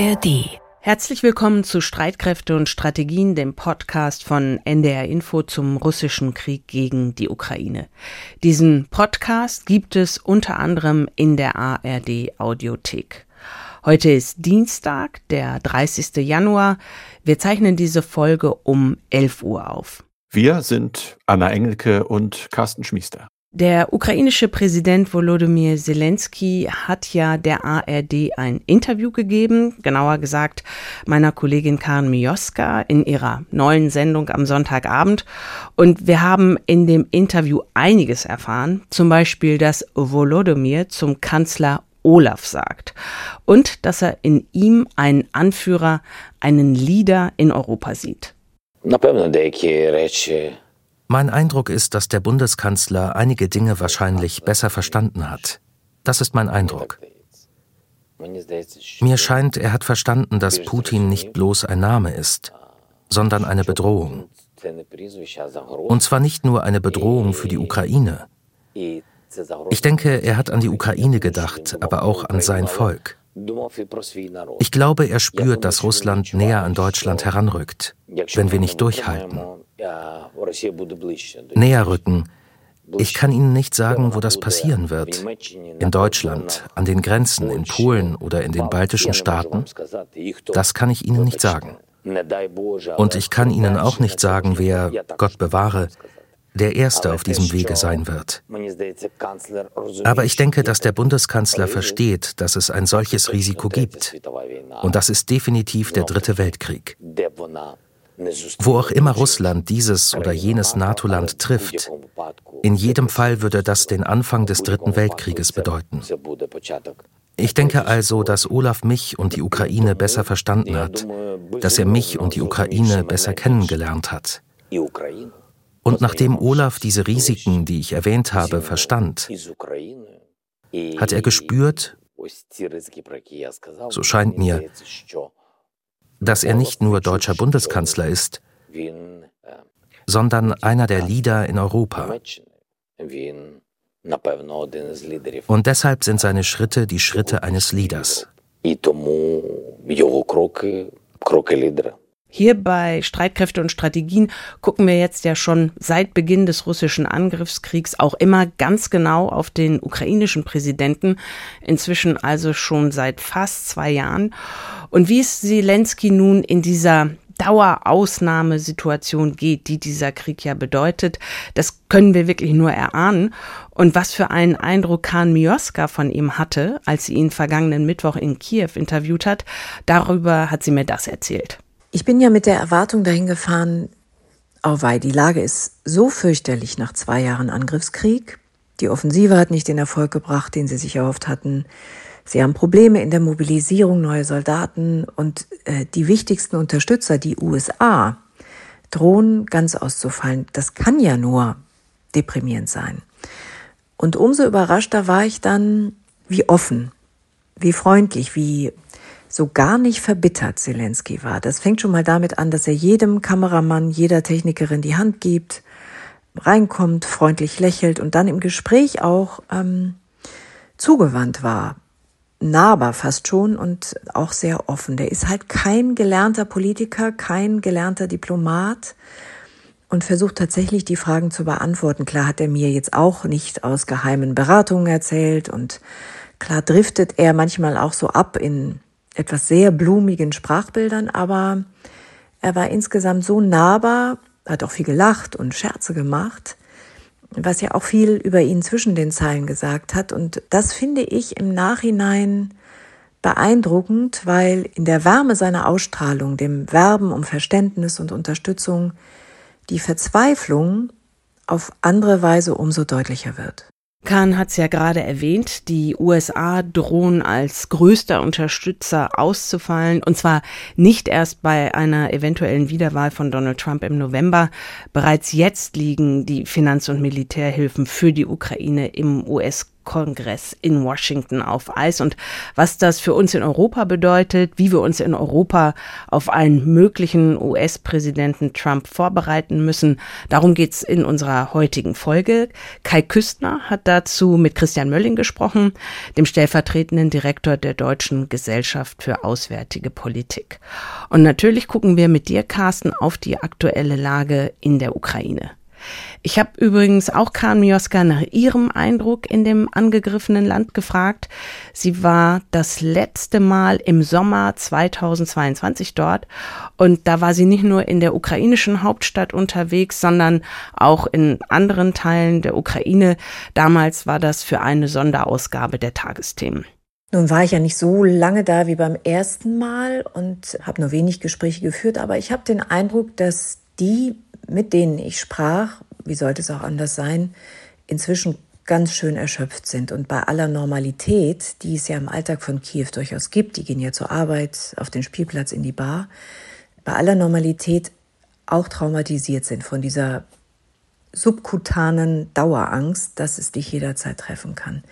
ARD. Herzlich willkommen zu Streitkräfte und Strategien, dem Podcast von NDR Info zum russischen Krieg gegen die Ukraine. Diesen Podcast gibt es unter anderem in der ARD Audiothek. Heute ist Dienstag, der 30. Januar. Wir zeichnen diese Folge um 11 Uhr auf. Wir sind Anna Engelke und Carsten Schmiester. Der ukrainische Präsident Volodymyr Zelensky hat ja der ARD ein Interview gegeben, genauer gesagt meiner Kollegin Karen Mioska in ihrer neuen Sendung am Sonntagabend. Und wir haben in dem Interview einiges erfahren, zum Beispiel, dass Volodymyr zum Kanzler Olaf sagt und dass er in ihm einen Anführer, einen Leader in Europa sieht. Mein Eindruck ist, dass der Bundeskanzler einige Dinge wahrscheinlich besser verstanden hat. Das ist mein Eindruck. Mir scheint, er hat verstanden, dass Putin nicht bloß ein Name ist, sondern eine Bedrohung. Und zwar nicht nur eine Bedrohung für die Ukraine. Ich denke, er hat an die Ukraine gedacht, aber auch an sein Volk. Ich glaube, er spürt, dass Russland näher an Deutschland heranrückt, wenn wir nicht durchhalten. Näher rücken. Ich kann Ihnen nicht sagen, wo das passieren wird. In Deutschland, an den Grenzen, in Polen oder in den baltischen Staaten. Das kann ich Ihnen nicht sagen. Und ich kann Ihnen auch nicht sagen, wer, Gott bewahre, der Erste auf diesem Wege sein wird. Aber ich denke, dass der Bundeskanzler versteht, dass es ein solches Risiko gibt. Und das ist definitiv der Dritte Weltkrieg. Wo auch immer Russland dieses oder jenes NATO-Land trifft, in jedem Fall würde das den Anfang des Dritten Weltkrieges bedeuten. Ich denke also, dass Olaf mich und die Ukraine besser verstanden hat, dass er mich und die Ukraine besser kennengelernt hat. Und nachdem Olaf diese Risiken, die ich erwähnt habe, verstand, hat er gespürt, so scheint mir, dass er nicht nur deutscher Bundeskanzler ist, sondern einer der Leader in Europa. Und deshalb sind seine Schritte die Schritte eines Leaders. Hier bei Streitkräfte und Strategien gucken wir jetzt ja schon seit Beginn des russischen Angriffskriegs auch immer ganz genau auf den ukrainischen Präsidenten, inzwischen also schon seit fast zwei Jahren. Und wie es Zelensky nun in dieser Dauerausnahmesituation geht, die dieser Krieg ja bedeutet, das können wir wirklich nur erahnen. Und was für einen Eindruck Khan Mioska von ihm hatte, als sie ihn vergangenen Mittwoch in Kiew interviewt hat, darüber hat sie mir das erzählt. Ich bin ja mit der Erwartung dahin gefahren, auweih, die Lage ist so fürchterlich nach zwei Jahren Angriffskrieg. Die Offensive hat nicht den Erfolg gebracht, den sie sich erhofft hatten. Sie haben Probleme in der Mobilisierung neuer Soldaten und äh, die wichtigsten Unterstützer, die USA, drohen ganz auszufallen. Das kann ja nur deprimierend sein. Und umso überraschter war ich dann, wie offen, wie freundlich, wie so gar nicht verbittert Zelensky war. Das fängt schon mal damit an, dass er jedem Kameramann, jeder Technikerin die Hand gibt, reinkommt, freundlich lächelt und dann im Gespräch auch ähm, zugewandt war, nahbar fast schon und auch sehr offen. Der ist halt kein gelernter Politiker, kein gelernter Diplomat und versucht tatsächlich die Fragen zu beantworten. Klar hat er mir jetzt auch nicht aus geheimen Beratungen erzählt und klar driftet er manchmal auch so ab in etwas sehr blumigen Sprachbildern, aber er war insgesamt so nahbar, hat auch viel gelacht und Scherze gemacht, was ja auch viel über ihn zwischen den Zeilen gesagt hat. Und das finde ich im Nachhinein beeindruckend, weil in der Wärme seiner Ausstrahlung, dem Werben um Verständnis und Unterstützung, die Verzweiflung auf andere Weise umso deutlicher wird. Kahn hat es ja gerade erwähnt, die USA drohen als größter Unterstützer auszufallen, und zwar nicht erst bei einer eventuellen Wiederwahl von Donald Trump im November. Bereits jetzt liegen die Finanz- und Militärhilfen für die Ukraine im US Kongress in Washington auf Eis und was das für uns in Europa bedeutet, wie wir uns in Europa auf einen möglichen US-Präsidenten Trump vorbereiten müssen. Darum geht's in unserer heutigen Folge. Kai Küstner hat dazu mit Christian Mölling gesprochen, dem stellvertretenden Direktor der Deutschen Gesellschaft für Auswärtige Politik. Und natürlich gucken wir mit dir, Carsten, auf die aktuelle Lage in der Ukraine. Ich habe übrigens auch Karen Mioska nach ihrem Eindruck in dem angegriffenen Land gefragt. Sie war das letzte Mal im Sommer 2022 dort und da war sie nicht nur in der ukrainischen Hauptstadt unterwegs, sondern auch in anderen Teilen der Ukraine. Damals war das für eine Sonderausgabe der Tagesthemen. Nun war ich ja nicht so lange da wie beim ersten Mal und habe nur wenig Gespräche geführt, aber ich habe den Eindruck, dass die mit denen ich sprach, wie sollte es auch anders sein, inzwischen ganz schön erschöpft sind. Und bei aller Normalität, die es ja im Alltag von Kiew durchaus gibt, die gehen ja zur Arbeit, auf den Spielplatz, in die Bar, bei aller Normalität auch traumatisiert sind von dieser subkutanen Dauerangst, dass es dich jederzeit treffen kann.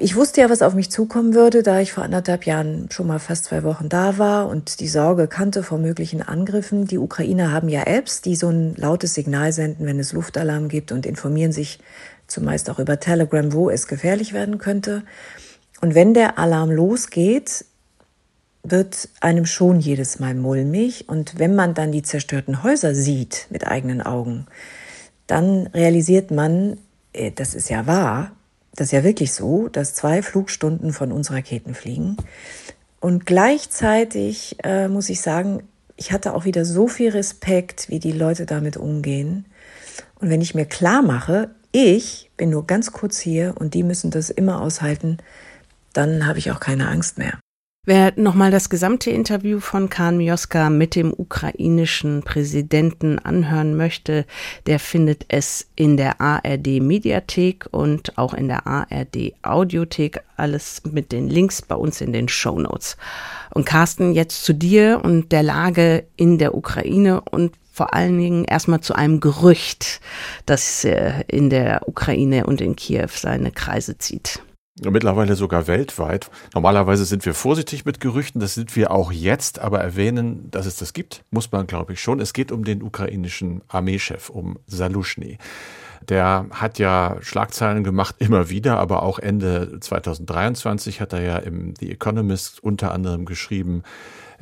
Ich wusste ja, was auf mich zukommen würde, da ich vor anderthalb Jahren schon mal fast zwei Wochen da war und die Sorge kannte vor möglichen Angriffen. Die Ukrainer haben ja Apps, die so ein lautes Signal senden, wenn es Luftalarm gibt und informieren sich zumeist auch über Telegram, wo es gefährlich werden könnte. Und wenn der Alarm losgeht, wird einem schon jedes Mal mulmig. Und wenn man dann die zerstörten Häuser sieht mit eigenen Augen, dann realisiert man, äh, das ist ja wahr, das ist ja wirklich so, dass zwei Flugstunden von uns Raketen fliegen. Und gleichzeitig äh, muss ich sagen, ich hatte auch wieder so viel Respekt, wie die Leute damit umgehen. Und wenn ich mir klar mache, ich bin nur ganz kurz hier und die müssen das immer aushalten, dann habe ich auch keine Angst mehr. Wer nochmal das gesamte Interview von Khan Mioska mit dem ukrainischen Präsidenten anhören möchte, der findet es in der ARD Mediathek und auch in der ARD Audiothek. Alles mit den Links bei uns in den Show Notes. Und Carsten, jetzt zu dir und der Lage in der Ukraine und vor allen Dingen erstmal zu einem Gerücht, das äh, in der Ukraine und in Kiew seine Kreise zieht. Mittlerweile sogar weltweit. Normalerweise sind wir vorsichtig mit Gerüchten, das sind wir auch jetzt, aber erwähnen, dass es das gibt, muss man, glaube ich, schon. Es geht um den ukrainischen Armeechef, um Salushny. Der hat ja Schlagzeilen gemacht, immer wieder, aber auch Ende 2023 hat er ja im The Economist unter anderem geschrieben,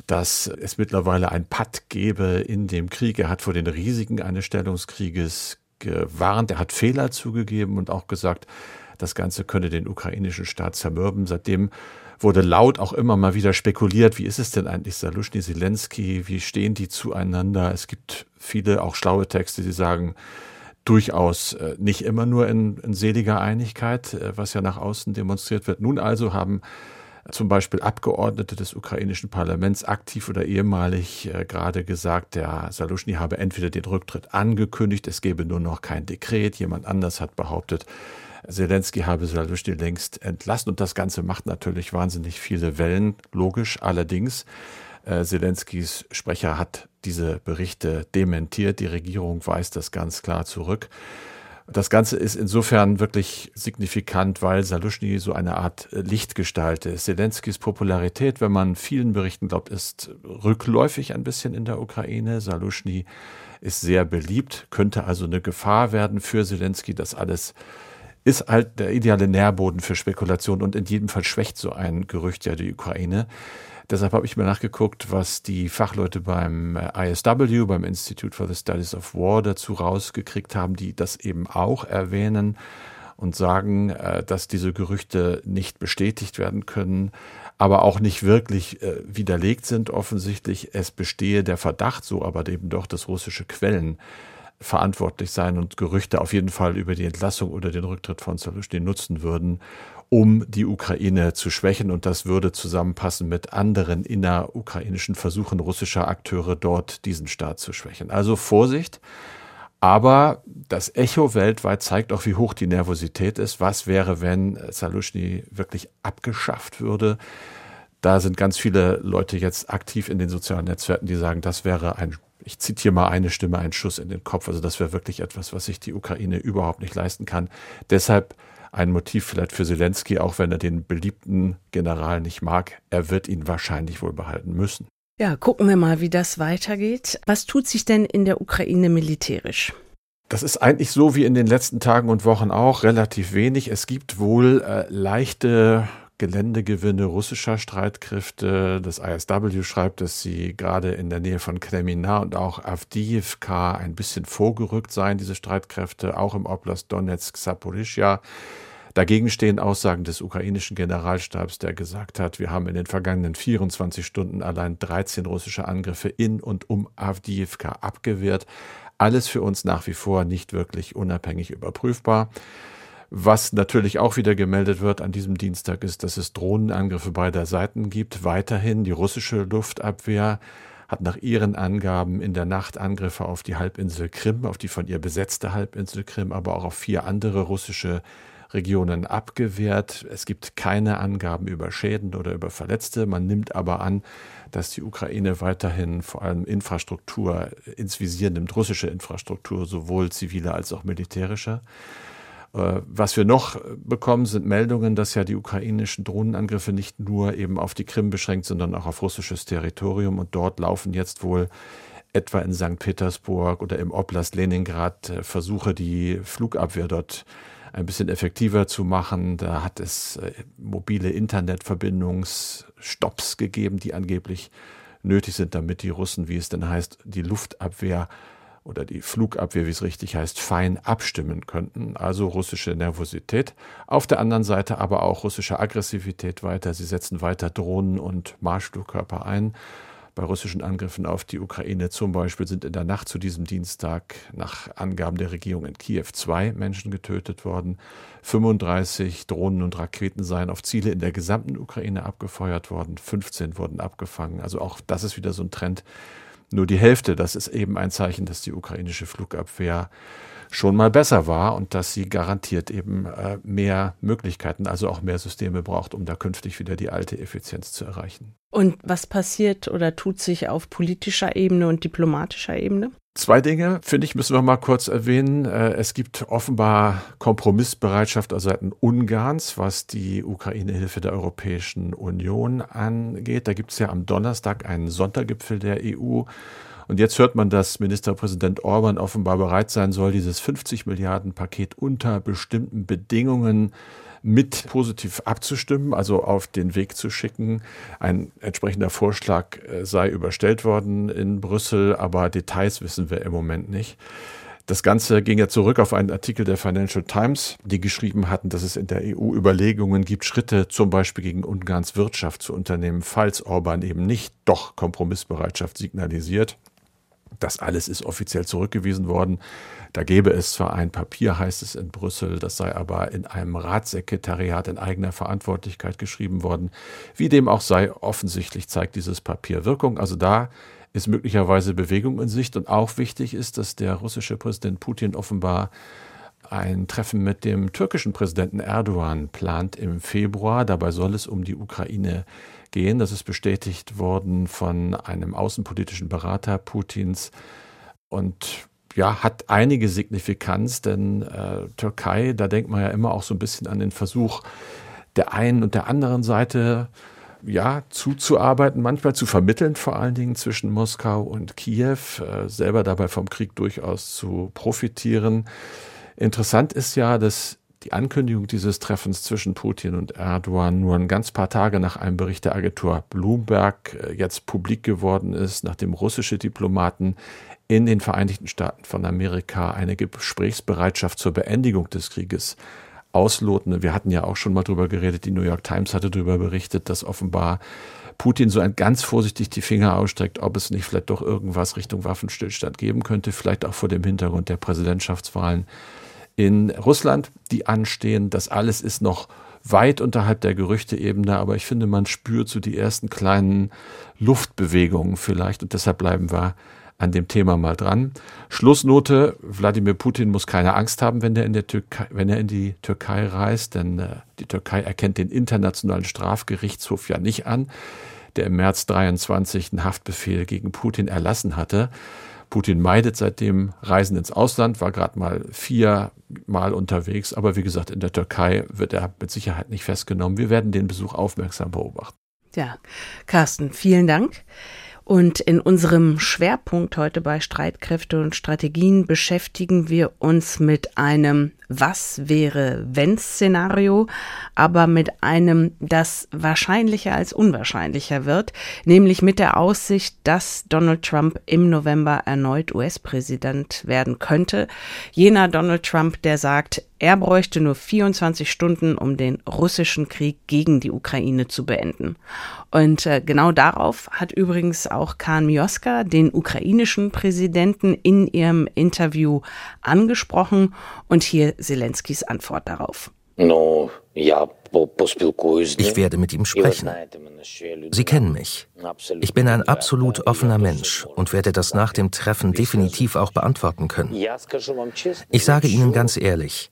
dass es mittlerweile ein Patt gebe in dem Krieg. Er hat vor den Risiken eines Stellungskrieges gewarnt, er hat Fehler zugegeben und auch gesagt, das Ganze könne den ukrainischen Staat zermürben. Seitdem wurde laut auch immer mal wieder spekuliert, wie ist es denn eigentlich Salushny, Zelensky, wie stehen die zueinander? Es gibt viele auch schlaue Texte, die sagen, durchaus äh, nicht immer nur in, in seliger Einigkeit, äh, was ja nach außen demonstriert wird. Nun also haben zum Beispiel Abgeordnete des ukrainischen Parlaments aktiv oder ehemalig äh, gerade gesagt, der Salushny habe entweder den Rücktritt angekündigt, es gebe nur noch kein Dekret. Jemand anders hat behauptet, Zelensky habe Salushny längst entlassen und das Ganze macht natürlich wahnsinnig viele Wellen, logisch. Allerdings, äh, Zelenskys Sprecher hat diese Berichte dementiert. Die Regierung weist das ganz klar zurück. Das Ganze ist insofern wirklich signifikant, weil Salushny so eine Art Lichtgestalt ist. Zelenskys Popularität, wenn man vielen Berichten glaubt, ist rückläufig ein bisschen in der Ukraine. Salushny ist sehr beliebt, könnte also eine Gefahr werden für Zelensky. Das alles ist halt der ideale Nährboden für Spekulation und in jedem Fall schwächt so ein Gerücht ja die Ukraine. Deshalb habe ich mir nachgeguckt, was die Fachleute beim äh, ISW, beim Institute for the Studies of War dazu rausgekriegt haben, die das eben auch erwähnen und sagen, äh, dass diese Gerüchte nicht bestätigt werden können, aber auch nicht wirklich äh, widerlegt sind offensichtlich. Es bestehe der Verdacht, so aber eben doch, dass russische Quellen verantwortlich sein und Gerüchte auf jeden Fall über die Entlassung oder den Rücktritt von Zelensky nutzen würden, um die Ukraine zu schwächen. Und das würde zusammenpassen mit anderen innerukrainischen Versuchen russischer Akteure dort diesen Staat zu schwächen. Also Vorsicht. Aber das Echo weltweit zeigt auch, wie hoch die Nervosität ist. Was wäre, wenn Salushny wirklich abgeschafft würde? Da sind ganz viele Leute jetzt aktiv in den sozialen Netzwerken, die sagen, das wäre ein ich zitiere mal eine Stimme, ein Schuss in den Kopf. Also das wäre wirklich etwas, was sich die Ukraine überhaupt nicht leisten kann. Deshalb ein Motiv vielleicht für Zelensky, auch wenn er den beliebten General nicht mag. Er wird ihn wahrscheinlich wohl behalten müssen. Ja, gucken wir mal, wie das weitergeht. Was tut sich denn in der Ukraine militärisch? Das ist eigentlich so wie in den letzten Tagen und Wochen auch relativ wenig. Es gibt wohl äh, leichte Geländegewinne russischer Streitkräfte. Das ISW schreibt, dass sie gerade in der Nähe von Kremina und auch Avdiivka ein bisschen vorgerückt seien, diese Streitkräfte, auch im Oblast Donetsk, Saporischja. Dagegen stehen Aussagen des ukrainischen Generalstabs, der gesagt hat, wir haben in den vergangenen 24 Stunden allein 13 russische Angriffe in und um Avdiivka abgewehrt. Alles für uns nach wie vor nicht wirklich unabhängig überprüfbar. Was natürlich auch wieder gemeldet wird an diesem Dienstag ist, dass es Drohnenangriffe beider Seiten gibt. Weiterhin die russische Luftabwehr hat nach ihren Angaben in der Nacht Angriffe auf die Halbinsel Krim, auf die von ihr besetzte Halbinsel Krim, aber auch auf vier andere russische Regionen abgewehrt. Es gibt keine Angaben über Schäden oder über Verletzte. Man nimmt aber an, dass die Ukraine weiterhin vor allem Infrastruktur ins Visier nimmt, russische Infrastruktur, sowohl zivile als auch militärische. Äh, was wir noch bekommen, sind Meldungen, dass ja die ukrainischen Drohnenangriffe nicht nur eben auf die Krim beschränkt, sondern auch auf russisches Territorium. Und dort laufen jetzt wohl etwa in St. Petersburg oder im Oblast Leningrad äh, Versuche, die Flugabwehr dort ein bisschen effektiver zu machen. Da hat es äh, mobile Internetverbindungsstopps gegeben, die angeblich nötig sind, damit die Russen, wie es denn heißt, die Luftabwehr oder die Flugabwehr, wie es richtig heißt, fein abstimmen könnten. Also russische Nervosität. Auf der anderen Seite aber auch russische Aggressivität weiter. Sie setzen weiter Drohnen und Marschflugkörper ein bei russischen Angriffen auf die Ukraine zum Beispiel sind in der Nacht zu diesem Dienstag nach Angaben der Regierung in Kiew zwei Menschen getötet worden. 35 Drohnen und Raketen seien auf Ziele in der gesamten Ukraine abgefeuert worden. 15 wurden abgefangen. Also auch das ist wieder so ein Trend. Nur die Hälfte, das ist eben ein Zeichen, dass die ukrainische Flugabwehr schon mal besser war und dass sie garantiert eben äh, mehr Möglichkeiten, also auch mehr Systeme braucht, um da künftig wieder die alte Effizienz zu erreichen. Und was passiert oder tut sich auf politischer Ebene und diplomatischer Ebene? Zwei Dinge, finde ich, müssen wir mal kurz erwähnen. Äh, es gibt offenbar Kompromissbereitschaft aus Seiten Ungarns, was die Ukraine-Hilfe der Europäischen Union angeht. Da gibt es ja am Donnerstag einen Sondergipfel der EU und jetzt hört man, dass Ministerpräsident Orban offenbar bereit sein soll, dieses 50 Milliarden Paket unter bestimmten Bedingungen mit positiv abzustimmen, also auf den Weg zu schicken. Ein entsprechender Vorschlag äh, sei überstellt worden in Brüssel, aber Details wissen wir im Moment nicht. Das Ganze ging ja zurück auf einen Artikel der Financial Times, die geschrieben hatten, dass es in der EU Überlegungen gibt, Schritte zum Beispiel gegen Ungarns Wirtschaft zu unternehmen, falls Orban eben nicht doch Kompromissbereitschaft signalisiert. Das alles ist offiziell zurückgewiesen worden. Da gäbe es zwar ein Papier, heißt es in Brüssel, das sei aber in einem Ratssekretariat in eigener Verantwortlichkeit geschrieben worden. Wie dem auch sei, offensichtlich zeigt dieses Papier Wirkung. Also da ist möglicherweise Bewegung in Sicht. Und auch wichtig ist, dass der russische Präsident Putin offenbar ein Treffen mit dem türkischen Präsidenten Erdogan plant im Februar. Dabei soll es um die Ukraine gehen. Das ist bestätigt worden von einem außenpolitischen Berater Putins und ja, hat einige Signifikanz, denn äh, Türkei, da denkt man ja immer auch so ein bisschen an den Versuch der einen und der anderen Seite, ja, zuzuarbeiten, manchmal zu vermitteln, vor allen Dingen zwischen Moskau und Kiew, äh, selber dabei vom Krieg durchaus zu profitieren. Interessant ist ja, dass die Ankündigung dieses Treffens zwischen Putin und Erdogan nur ein ganz paar Tage nach einem Bericht der Agentur Bloomberg äh, jetzt publik geworden ist, nachdem russische Diplomaten in den Vereinigten Staaten von Amerika eine Gesprächsbereitschaft zur Beendigung des Krieges ausloten. Wir hatten ja auch schon mal drüber geredet, die New York Times hatte darüber berichtet, dass offenbar Putin so ein ganz vorsichtig die Finger ausstreckt, ob es nicht vielleicht doch irgendwas Richtung Waffenstillstand geben könnte, vielleicht auch vor dem Hintergrund der Präsidentschaftswahlen in Russland, die anstehen. Das alles ist noch weit unterhalb der Gerüchteebene, aber ich finde, man spürt so die ersten kleinen Luftbewegungen vielleicht und deshalb bleiben wir an dem Thema mal dran. Schlussnote, Wladimir Putin muss keine Angst haben, wenn er in, der Türkei, wenn er in die Türkei reist, denn äh, die Türkei erkennt den Internationalen Strafgerichtshof ja nicht an, der im März 23 einen Haftbefehl gegen Putin erlassen hatte. Putin meidet seitdem Reisen ins Ausland, war gerade mal viermal unterwegs, aber wie gesagt, in der Türkei wird er mit Sicherheit nicht festgenommen. Wir werden den Besuch aufmerksam beobachten. Ja, Carsten, vielen Dank. Und in unserem Schwerpunkt heute bei Streitkräfte und Strategien beschäftigen wir uns mit einem Was wäre wenn Szenario, aber mit einem, das wahrscheinlicher als unwahrscheinlicher wird, nämlich mit der Aussicht, dass Donald Trump im November erneut US-Präsident werden könnte. Jener Donald Trump, der sagt, er bräuchte nur 24 Stunden, um den russischen Krieg gegen die Ukraine zu beenden. Und äh, genau darauf hat übrigens auch Khan Mioska den ukrainischen Präsidenten in ihrem Interview angesprochen und hier Zelenskys Antwort darauf. No, ja, ich werde mit ihm sprechen. Sie kennen mich. Ich bin ein absolut offener Mensch und werde das nach dem Treffen definitiv auch beantworten können. Ich sage Ihnen ganz ehrlich,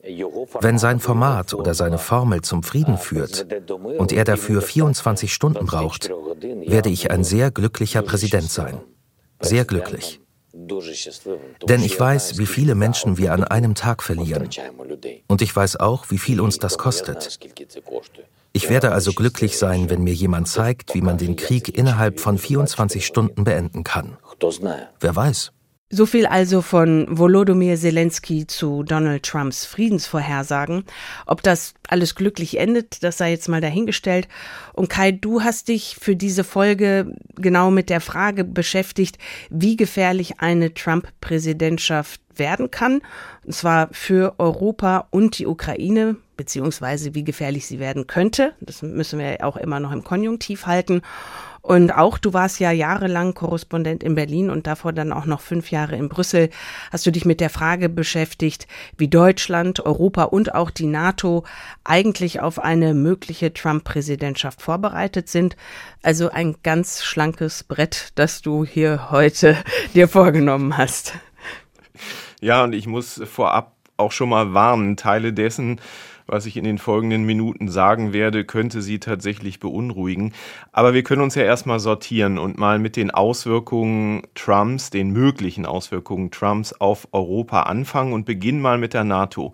wenn sein Format oder seine Formel zum Frieden führt und er dafür 24 Stunden braucht, werde ich ein sehr glücklicher Präsident sein. Sehr glücklich. Denn ich weiß, wie viele Menschen wir an einem Tag verlieren. Und ich weiß auch, wie viel uns das kostet. Ich werde also glücklich sein, wenn mir jemand zeigt, wie man den Krieg innerhalb von 24 Stunden beenden kann. Wer weiß. So viel also von Volodymyr Zelensky zu Donald Trumps Friedensvorhersagen. Ob das alles glücklich endet, das sei jetzt mal dahingestellt. Und Kai, du hast dich für diese Folge genau mit der Frage beschäftigt, wie gefährlich eine Trump-Präsidentschaft werden kann. Und zwar für Europa und die Ukraine, beziehungsweise wie gefährlich sie werden könnte. Das müssen wir auch immer noch im Konjunktiv halten. Und auch du warst ja jahrelang Korrespondent in Berlin und davor dann auch noch fünf Jahre in Brüssel. Hast du dich mit der Frage beschäftigt, wie Deutschland, Europa und auch die NATO eigentlich auf eine mögliche Trump-Präsidentschaft vorbereitet sind? Also ein ganz schlankes Brett, das du hier heute dir vorgenommen hast. Ja, und ich muss vorab auch schon mal warnen, Teile dessen, was ich in den folgenden Minuten sagen werde, könnte Sie tatsächlich beunruhigen. Aber wir können uns ja erstmal sortieren und mal mit den Auswirkungen Trumps, den möglichen Auswirkungen Trumps auf Europa anfangen und beginnen mal mit der NATO.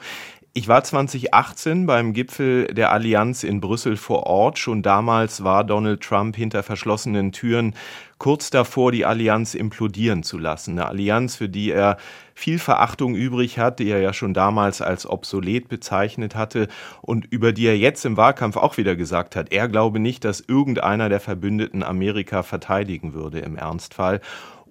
Ich war 2018 beim Gipfel der Allianz in Brüssel vor Ort. Schon damals war Donald Trump hinter verschlossenen Türen kurz davor, die Allianz implodieren zu lassen. Eine Allianz, für die er viel Verachtung übrig hat, die er ja schon damals als obsolet bezeichnet hatte und über die er jetzt im Wahlkampf auch wieder gesagt hat, er glaube nicht, dass irgendeiner der Verbündeten Amerika verteidigen würde im Ernstfall.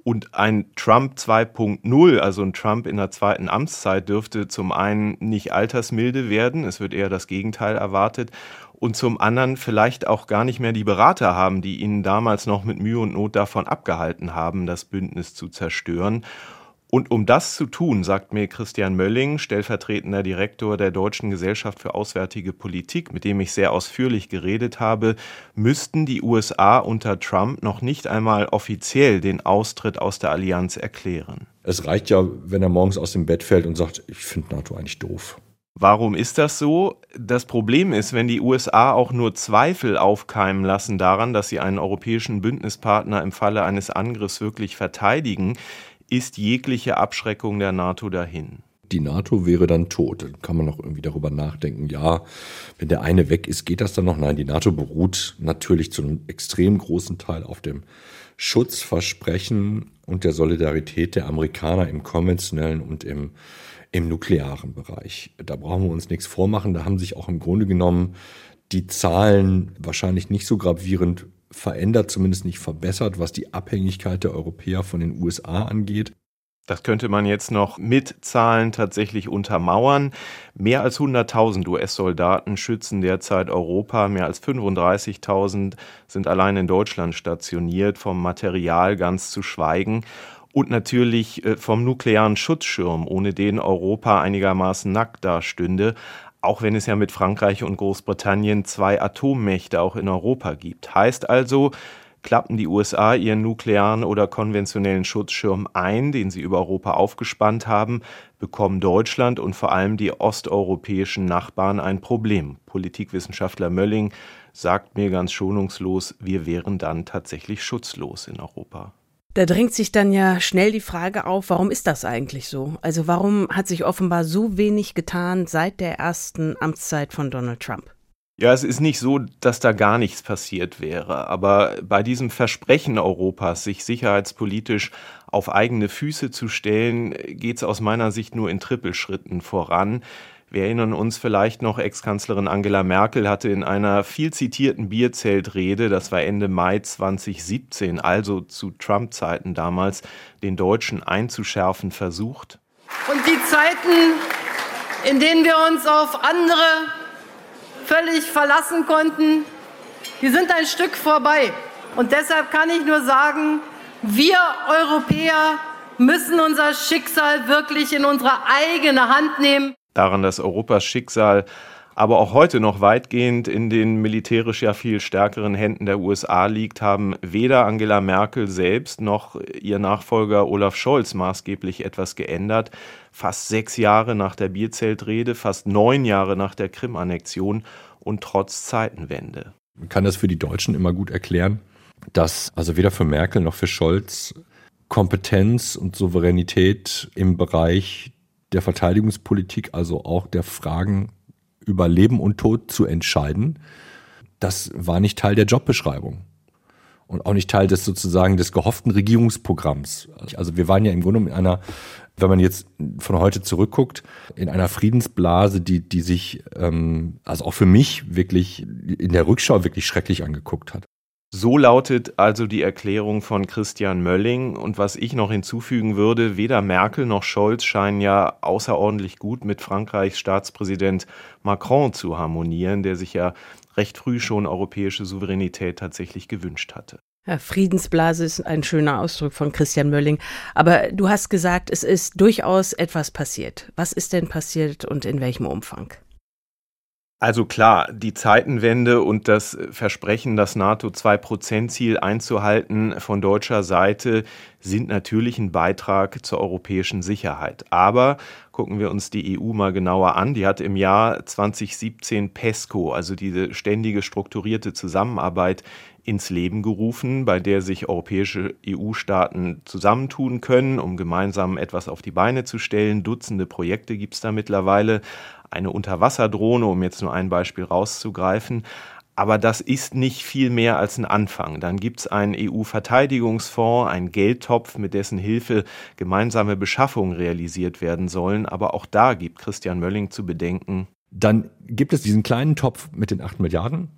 Und ein Trump 2.0, also ein Trump in der zweiten Amtszeit, dürfte zum einen nicht altersmilde werden, es wird eher das Gegenteil erwartet, und zum anderen vielleicht auch gar nicht mehr die Berater haben, die ihn damals noch mit Mühe und Not davon abgehalten haben, das Bündnis zu zerstören. Und um das zu tun, sagt mir Christian Mölling, stellvertretender Direktor der Deutschen Gesellschaft für Auswärtige Politik, mit dem ich sehr ausführlich geredet habe, müssten die USA unter Trump noch nicht einmal offiziell den Austritt aus der Allianz erklären. Es reicht ja, wenn er morgens aus dem Bett fällt und sagt, ich finde NATO eigentlich doof. Warum ist das so? Das Problem ist, wenn die USA auch nur Zweifel aufkeimen lassen daran, dass sie einen europäischen Bündnispartner im Falle eines Angriffs wirklich verteidigen, ist jegliche Abschreckung der NATO dahin. Die NATO wäre dann tot. Dann kann man noch irgendwie darüber nachdenken, ja, wenn der eine weg ist, geht das dann noch? Nein, die NATO beruht natürlich zu einem extrem großen Teil auf dem Schutzversprechen und der Solidarität der Amerikaner im konventionellen und im, im nuklearen Bereich. Da brauchen wir uns nichts vormachen. Da haben sich auch im Grunde genommen die Zahlen wahrscheinlich nicht so gravierend verändert, zumindest nicht verbessert, was die Abhängigkeit der Europäer von den USA angeht. Das könnte man jetzt noch mit Zahlen tatsächlich untermauern. Mehr als 100.000 US-Soldaten schützen derzeit Europa. Mehr als 35.000 sind allein in Deutschland stationiert, vom Material ganz zu schweigen. Und natürlich äh, vom nuklearen Schutzschirm, ohne den Europa einigermaßen nackt dastünde auch wenn es ja mit Frankreich und Großbritannien zwei Atommächte auch in Europa gibt. Heißt also, klappen die USA ihren nuklearen oder konventionellen Schutzschirm ein, den sie über Europa aufgespannt haben, bekommen Deutschland und vor allem die osteuropäischen Nachbarn ein Problem. Politikwissenschaftler Mölling sagt mir ganz schonungslos, wir wären dann tatsächlich schutzlos in Europa. Da drängt sich dann ja schnell die Frage auf, warum ist das eigentlich so? Also warum hat sich offenbar so wenig getan seit der ersten Amtszeit von Donald Trump? Ja, es ist nicht so, dass da gar nichts passiert wäre. Aber bei diesem Versprechen Europas, sich sicherheitspolitisch auf eigene Füße zu stellen, geht es aus meiner Sicht nur in Trippelschritten voran. Wir erinnern uns vielleicht noch, Ex-Kanzlerin Angela Merkel hatte in einer viel zitierten Bierzeltrede, das war Ende Mai 2017, also zu Trump-Zeiten damals, den Deutschen einzuschärfen versucht. Und die Zeiten, in denen wir uns auf andere völlig verlassen konnten, die sind ein Stück vorbei. Und deshalb kann ich nur sagen, wir Europäer müssen unser Schicksal wirklich in unsere eigene Hand nehmen daran, dass Europas Schicksal aber auch heute noch weitgehend in den militärisch ja viel stärkeren Händen der USA liegt, haben weder Angela Merkel selbst noch ihr Nachfolger Olaf Scholz maßgeblich etwas geändert. Fast sechs Jahre nach der Bierzeltrede, fast neun Jahre nach der Krim-Annexion und trotz Zeitenwende. Man kann das für die Deutschen immer gut erklären, dass also weder für Merkel noch für Scholz Kompetenz und Souveränität im Bereich der Verteidigungspolitik, also auch der Fragen über Leben und Tod zu entscheiden, das war nicht Teil der Jobbeschreibung und auch nicht Teil des sozusagen des gehofften Regierungsprogramms. Also wir waren ja im Grunde in einer, wenn man jetzt von heute zurückguckt, in einer Friedensblase, die, die sich ähm, also auch für mich wirklich in der Rückschau wirklich schrecklich angeguckt hat. So lautet also die Erklärung von Christian Mölling. Und was ich noch hinzufügen würde, weder Merkel noch Scholz scheinen ja außerordentlich gut mit Frankreichs Staatspräsident Macron zu harmonieren, der sich ja recht früh schon europäische Souveränität tatsächlich gewünscht hatte. Ja, Friedensblase ist ein schöner Ausdruck von Christian Mölling. Aber du hast gesagt, es ist durchaus etwas passiert. Was ist denn passiert und in welchem Umfang? Also klar, die Zeitenwende und das Versprechen, das NATO-2-Prozent-Ziel einzuhalten von deutscher Seite sind natürlich ein Beitrag zur europäischen Sicherheit. Aber gucken wir uns die EU mal genauer an. Die hat im Jahr 2017 PESCO, also diese ständige strukturierte Zusammenarbeit, ins Leben gerufen, bei der sich europäische EU-Staaten zusammentun können, um gemeinsam etwas auf die Beine zu stellen. Dutzende Projekte gibt es da mittlerweile eine Unterwasserdrohne, um jetzt nur ein Beispiel rauszugreifen. Aber das ist nicht viel mehr als ein Anfang. Dann gibt es einen EU-Verteidigungsfonds, einen Geldtopf, mit dessen Hilfe gemeinsame Beschaffungen realisiert werden sollen. Aber auch da gibt Christian Mölling zu bedenken. Dann gibt es diesen kleinen Topf mit den 8 Milliarden.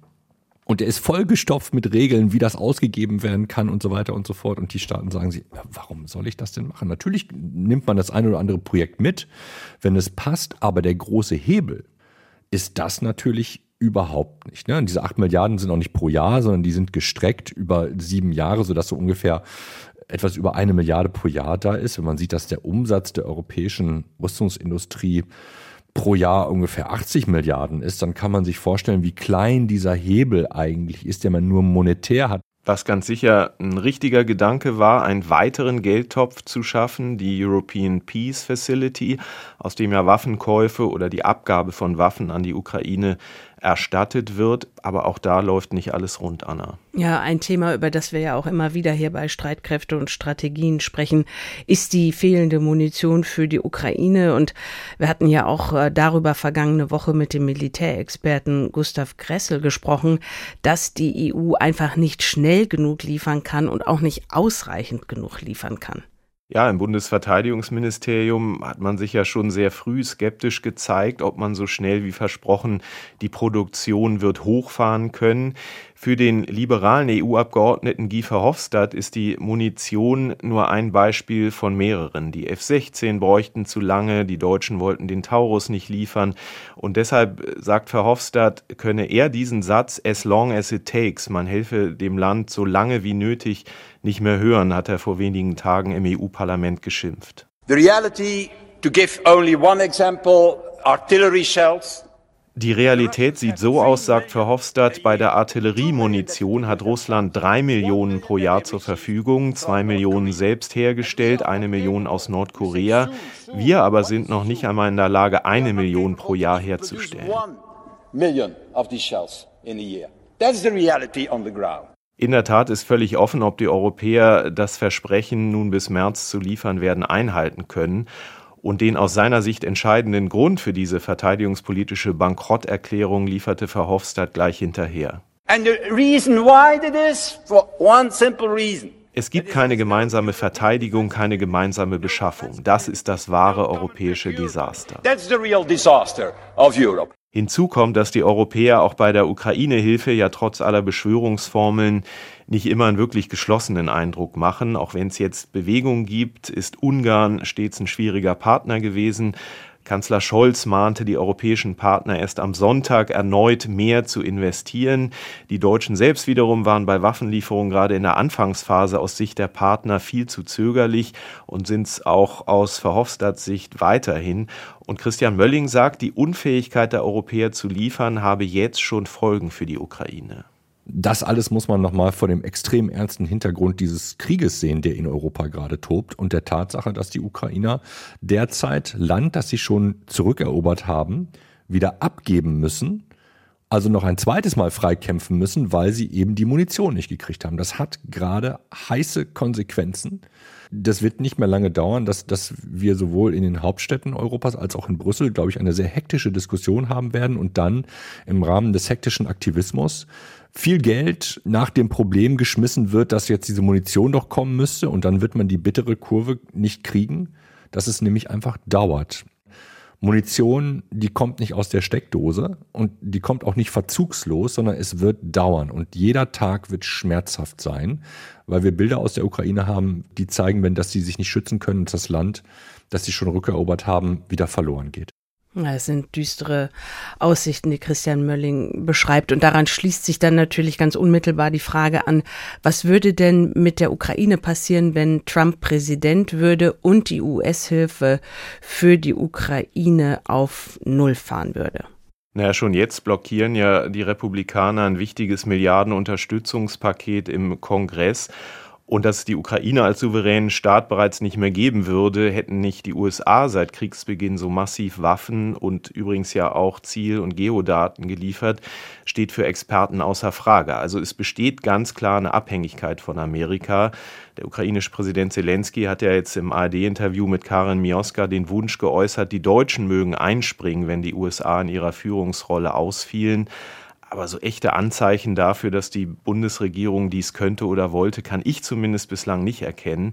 Und der ist vollgestopft mit Regeln, wie das ausgegeben werden kann und so weiter und so fort. Und die Staaten sagen sich, warum soll ich das denn machen? Natürlich nimmt man das eine oder andere Projekt mit, wenn es passt, aber der große Hebel ist das natürlich überhaupt nicht. Ne? Und diese acht Milliarden sind auch nicht pro Jahr, sondern die sind gestreckt über sieben Jahre, sodass so ungefähr etwas über eine Milliarde pro Jahr da ist. Wenn man sieht, dass der Umsatz der europäischen Rüstungsindustrie pro Jahr ungefähr 80 Milliarden ist, dann kann man sich vorstellen, wie klein dieser Hebel eigentlich ist, den man nur monetär hat. Was ganz sicher ein richtiger Gedanke war, einen weiteren Geldtopf zu schaffen, die European Peace Facility, aus dem ja Waffenkäufe oder die Abgabe von Waffen an die Ukraine erstattet wird. Aber auch da läuft nicht alles rund, Anna. Ja, ein Thema, über das wir ja auch immer wieder hier bei Streitkräfte und Strategien sprechen, ist die fehlende Munition für die Ukraine. Und wir hatten ja auch äh, darüber vergangene Woche mit dem Militärexperten Gustav Gressel gesprochen, dass die EU einfach nicht schnell genug liefern kann und auch nicht ausreichend genug liefern kann. Ja, im Bundesverteidigungsministerium hat man sich ja schon sehr früh skeptisch gezeigt, ob man so schnell wie versprochen die Produktion wird hochfahren können. Für den liberalen EU-Abgeordneten Guy Verhofstadt ist die Munition nur ein Beispiel von mehreren. Die F-16 bräuchten zu lange, die Deutschen wollten den Taurus nicht liefern und deshalb sagt Verhofstadt, könne er diesen Satz as long as it takes, man helfe dem Land so lange wie nötig, nicht mehr hören, hat er vor wenigen Tagen im EU-Parlament geschimpft. The reality, to give only one example, artillery shells die Realität sieht so aus, sagt Verhofstadt, bei der Artilleriemunition hat Russland drei Millionen pro Jahr zur Verfügung, zwei Millionen selbst hergestellt, eine Million aus Nordkorea. Wir aber sind noch nicht einmal in der Lage, eine Million pro Jahr herzustellen. In der Tat ist völlig offen, ob die Europäer das Versprechen, nun bis März zu liefern werden, einhalten können. Und den aus seiner Sicht entscheidenden Grund für diese verteidigungspolitische Bankrotterklärung lieferte Verhofstadt gleich hinterher. And the reason why it is for one simple reason. Es gibt keine gemeinsame Verteidigung, keine gemeinsame Beschaffung. Das ist das wahre europäische Desaster. Hinzu kommt, dass die Europäer auch bei der Ukraine-Hilfe ja trotz aller Beschwörungsformeln nicht immer einen wirklich geschlossenen Eindruck machen. Auch wenn es jetzt Bewegung gibt, ist Ungarn stets ein schwieriger Partner gewesen. Kanzler Scholz mahnte die europäischen Partner erst am Sonntag erneut mehr zu investieren. Die Deutschen selbst wiederum waren bei Waffenlieferungen gerade in der Anfangsphase aus Sicht der Partner viel zu zögerlich und sind es auch aus Verhofstadts Sicht weiterhin. Und Christian Mölling sagt, die Unfähigkeit der Europäer zu liefern habe jetzt schon Folgen für die Ukraine. Das alles muss man nochmal vor dem extrem ernsten Hintergrund dieses Krieges sehen, der in Europa gerade tobt und der Tatsache, dass die Ukrainer derzeit Land, das sie schon zurückerobert haben, wieder abgeben müssen, also noch ein zweites Mal freikämpfen müssen, weil sie eben die Munition nicht gekriegt haben. Das hat gerade heiße Konsequenzen. Das wird nicht mehr lange dauern, dass, dass wir sowohl in den Hauptstädten Europas als auch in Brüssel, glaube ich, eine sehr hektische Diskussion haben werden und dann im Rahmen des hektischen Aktivismus viel Geld nach dem Problem geschmissen wird, dass jetzt diese Munition doch kommen müsste und dann wird man die bittere Kurve nicht kriegen, dass es nämlich einfach dauert. Munition, die kommt nicht aus der Steckdose und die kommt auch nicht verzugslos, sondern es wird dauern und jeder Tag wird schmerzhaft sein, weil wir Bilder aus der Ukraine haben, die zeigen, wenn dass sie sich nicht schützen können, dass das Land, das sie schon rückerobert haben, wieder verloren geht. Es sind düstere Aussichten, die Christian Mölling beschreibt. Und daran schließt sich dann natürlich ganz unmittelbar die Frage an, was würde denn mit der Ukraine passieren, wenn Trump Präsident würde und die US-Hilfe für die Ukraine auf Null fahren würde? Naja, schon jetzt blockieren ja die Republikaner ein wichtiges Milliardenunterstützungspaket im Kongress. Und dass es die Ukraine als souveränen Staat bereits nicht mehr geben würde, hätten nicht die USA seit Kriegsbeginn so massiv Waffen und übrigens ja auch Ziel- und Geodaten geliefert, steht für Experten außer Frage. Also es besteht ganz klar eine Abhängigkeit von Amerika. Der ukrainische Präsident Zelensky hat ja jetzt im ARD-Interview mit Karin Mioska den Wunsch geäußert, die Deutschen mögen einspringen, wenn die USA in ihrer Führungsrolle ausfielen. Aber so echte Anzeichen dafür, dass die Bundesregierung dies könnte oder wollte, kann ich zumindest bislang nicht erkennen.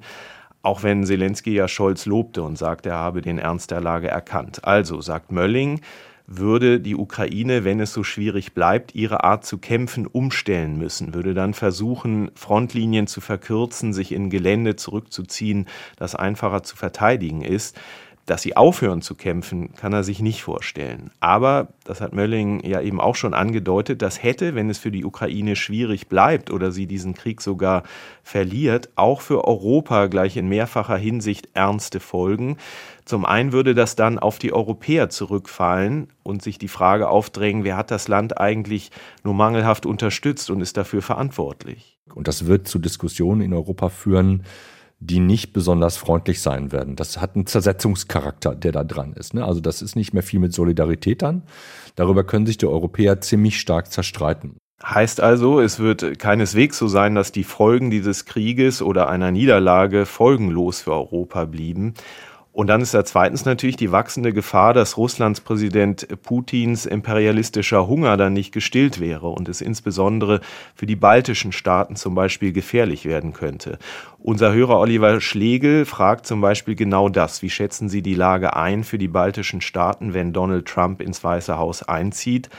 Auch wenn Zelensky ja Scholz lobte und sagt, er habe den Ernst der Lage erkannt. Also, sagt Mölling, würde die Ukraine, wenn es so schwierig bleibt, ihre Art zu kämpfen umstellen müssen, würde dann versuchen, Frontlinien zu verkürzen, sich in Gelände zurückzuziehen, das einfacher zu verteidigen ist. Dass sie aufhören zu kämpfen, kann er sich nicht vorstellen. Aber, das hat Mölling ja eben auch schon angedeutet, das hätte, wenn es für die Ukraine schwierig bleibt oder sie diesen Krieg sogar verliert, auch für Europa gleich in mehrfacher Hinsicht ernste Folgen. Zum einen würde das dann auf die Europäer zurückfallen und sich die Frage aufdrängen, wer hat das Land eigentlich nur mangelhaft unterstützt und ist dafür verantwortlich. Und das wird zu Diskussionen in Europa führen, die nicht besonders freundlich sein werden. Das hat einen Zersetzungscharakter, der da dran ist. Ne? Also das ist nicht mehr viel mit Solidarität dann. Darüber können sich die Europäer ziemlich stark zerstreiten. Heißt also, es wird keineswegs so sein, dass die Folgen dieses Krieges oder einer Niederlage folgenlos für Europa blieben. Und dann ist da zweitens natürlich die wachsende Gefahr, dass Russlands Präsident Putins imperialistischer Hunger dann nicht gestillt wäre und es insbesondere für die baltischen Staaten zum Beispiel gefährlich werden könnte. Unser Hörer Oliver Schlegel fragt zum Beispiel genau das. Wie schätzen Sie die Lage ein für die baltischen Staaten, wenn Donald Trump ins Weiße Haus einzieht?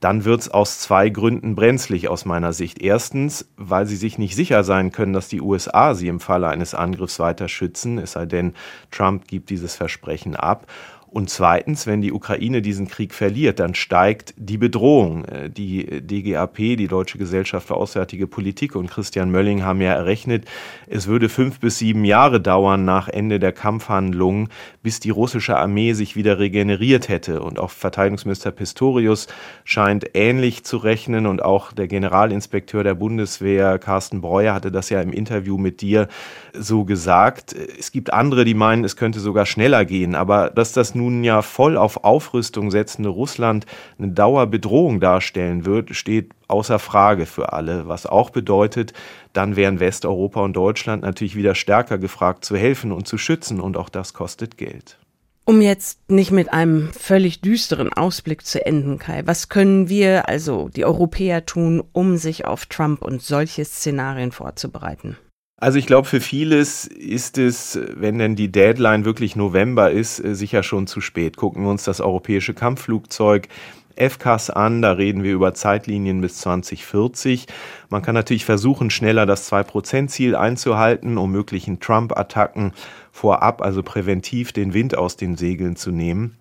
Dann wird es aus zwei Gründen brenzlig aus meiner Sicht. Erstens, weil sie sich nicht sicher sein können, dass die USA sie im Falle eines Angriffs weiter schützen, es sei denn, Trump gibt dieses Versprechen ab. Und zweitens, wenn die Ukraine diesen Krieg verliert, dann steigt die Bedrohung. Äh, die DGAP, die Deutsche Gesellschaft für Auswärtige Politik und Christian Mölling haben ja errechnet, es würde fünf bis sieben Jahre dauern nach Ende der Kampfhandlungen, bis die russische Armee sich wieder regeneriert hätte. Und auch Verteidigungsminister Pistorius scheint ähnlich zu rechnen und auch der Generalinspekteur der Bundeswehr, Carsten Breuer, hatte das ja im Interview mit dir so gesagt. Es gibt andere, die meinen, es könnte sogar schneller gehen, aber dass das nun ja voll auf Aufrüstung setzende Russland eine Dauerbedrohung darstellen wird, steht außer Frage für alle, was auch bedeutet, dann wären Westeuropa und Deutschland natürlich wieder stärker gefragt zu helfen und zu schützen und auch das kostet Geld. Um jetzt nicht mit einem völlig düsteren Ausblick zu enden, Kai, was können wir, also die Europäer, tun, um sich auf Trump und solche Szenarien vorzubereiten? Also ich glaube, für vieles ist es, wenn denn die Deadline wirklich November ist, äh, sicher schon zu spät. Gucken wir uns das europäische Kampfflugzeug FCAS an, da reden wir über Zeitlinien bis 2040. Man kann natürlich versuchen, schneller das 2%-Ziel einzuhalten, um möglichen Trump-Attacken vorab, also präventiv, den Wind aus den Segeln zu nehmen.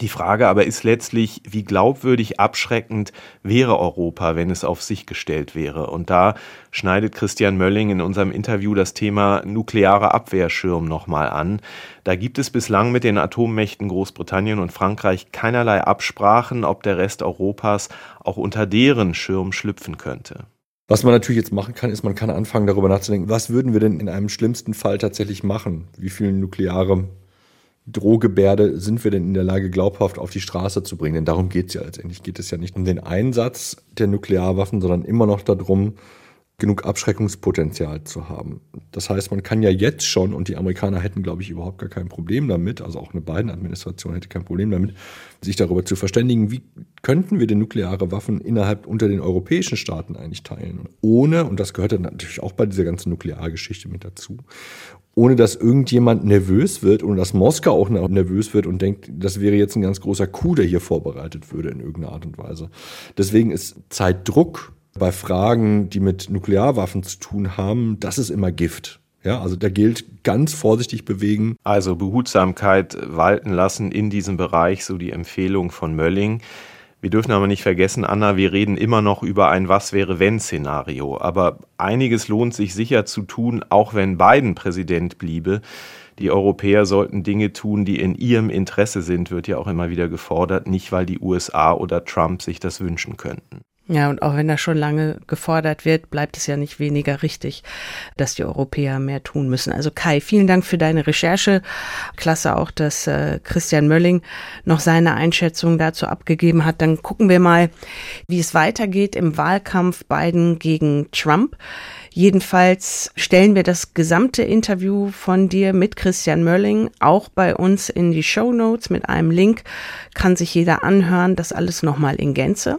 Die Frage aber ist letztlich, wie glaubwürdig abschreckend wäre Europa, wenn es auf sich gestellt wäre. Und da schneidet Christian Mölling in unserem Interview das Thema nukleare Abwehrschirm nochmal an. Da gibt es bislang mit den Atommächten Großbritannien und Frankreich keinerlei Absprachen, ob der Rest Europas auch unter deren Schirm schlüpfen könnte. Was man natürlich jetzt machen kann, ist, man kann anfangen darüber nachzudenken, was würden wir denn in einem schlimmsten Fall tatsächlich machen? Wie viele nukleare Drohgebärde sind wir denn in der Lage, glaubhaft auf die Straße zu bringen? Denn darum geht es ja letztendlich. Geht es ja nicht um den Einsatz der Nuklearwaffen, sondern immer noch darum, genug Abschreckungspotenzial zu haben. Das heißt, man kann ja jetzt schon, und die Amerikaner hätten, glaube ich, überhaupt gar kein Problem damit, also auch eine Biden-Administration hätte kein Problem damit, sich darüber zu verständigen, wie könnten wir denn nukleare Waffen innerhalb unter den europäischen Staaten eigentlich teilen, ohne, und das gehört dann natürlich auch bei dieser ganzen Nukleargeschichte mit dazu, ohne dass irgendjemand nervös wird und dass Moskau auch nervös wird und denkt, das wäre jetzt ein ganz großer Coup, der hier vorbereitet würde in irgendeiner Art und Weise. Deswegen ist Zeitdruck bei Fragen, die mit Nuklearwaffen zu tun haben, das ist immer Gift. Ja, also da gilt ganz vorsichtig bewegen. Also Behutsamkeit walten lassen in diesem Bereich, so die Empfehlung von Mölling. Wir dürfen aber nicht vergessen, Anna, wir reden immer noch über ein Was wäre wenn Szenario. Aber einiges lohnt sich sicher zu tun, auch wenn Biden Präsident bliebe. Die Europäer sollten Dinge tun, die in ihrem Interesse sind, wird ja auch immer wieder gefordert, nicht weil die USA oder Trump sich das wünschen könnten. Ja, und auch wenn das schon lange gefordert wird, bleibt es ja nicht weniger richtig, dass die Europäer mehr tun müssen. Also Kai, vielen Dank für deine Recherche. Klasse auch, dass äh, Christian Mölling noch seine Einschätzung dazu abgegeben hat. Dann gucken wir mal, wie es weitergeht im Wahlkampf Biden gegen Trump. Jedenfalls stellen wir das gesamte Interview von dir mit Christian Mölling auch bei uns in die Show Notes mit einem Link. Kann sich jeder anhören, das alles nochmal in Gänze.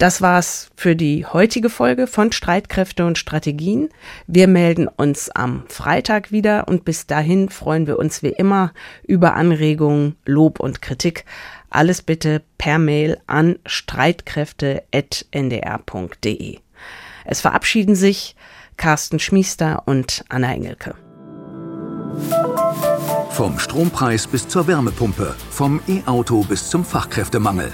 Das war's für die heutige Folge von Streitkräfte und Strategien. Wir melden uns am Freitag wieder und bis dahin freuen wir uns wie immer über Anregungen, Lob und Kritik. Alles bitte per Mail an streitkräfte.ndr.de. Es verabschieden sich Carsten Schmiester und Anna Engelke. Vom Strompreis bis zur Wärmepumpe, vom E-Auto bis zum Fachkräftemangel.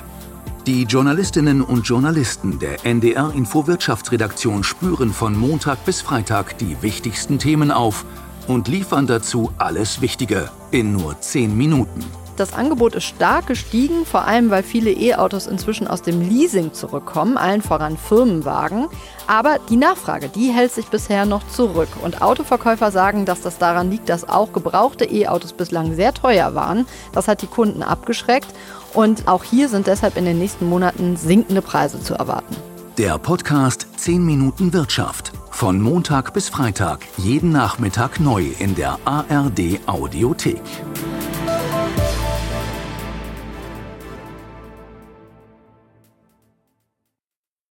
Die Journalistinnen und Journalisten der NDR Info Wirtschaftsredaktion spüren von Montag bis Freitag die wichtigsten Themen auf und liefern dazu alles Wichtige in nur 10 Minuten. Das Angebot ist stark gestiegen, vor allem weil viele E-Autos inzwischen aus dem Leasing zurückkommen, allen voran Firmenwagen. Aber die Nachfrage, die hält sich bisher noch zurück. Und Autoverkäufer sagen, dass das daran liegt, dass auch gebrauchte E-Autos bislang sehr teuer waren. Das hat die Kunden abgeschreckt. Und auch hier sind deshalb in den nächsten Monaten sinkende Preise zu erwarten. Der Podcast 10 Minuten Wirtschaft. Von Montag bis Freitag, jeden Nachmittag neu in der ARD Audiothek.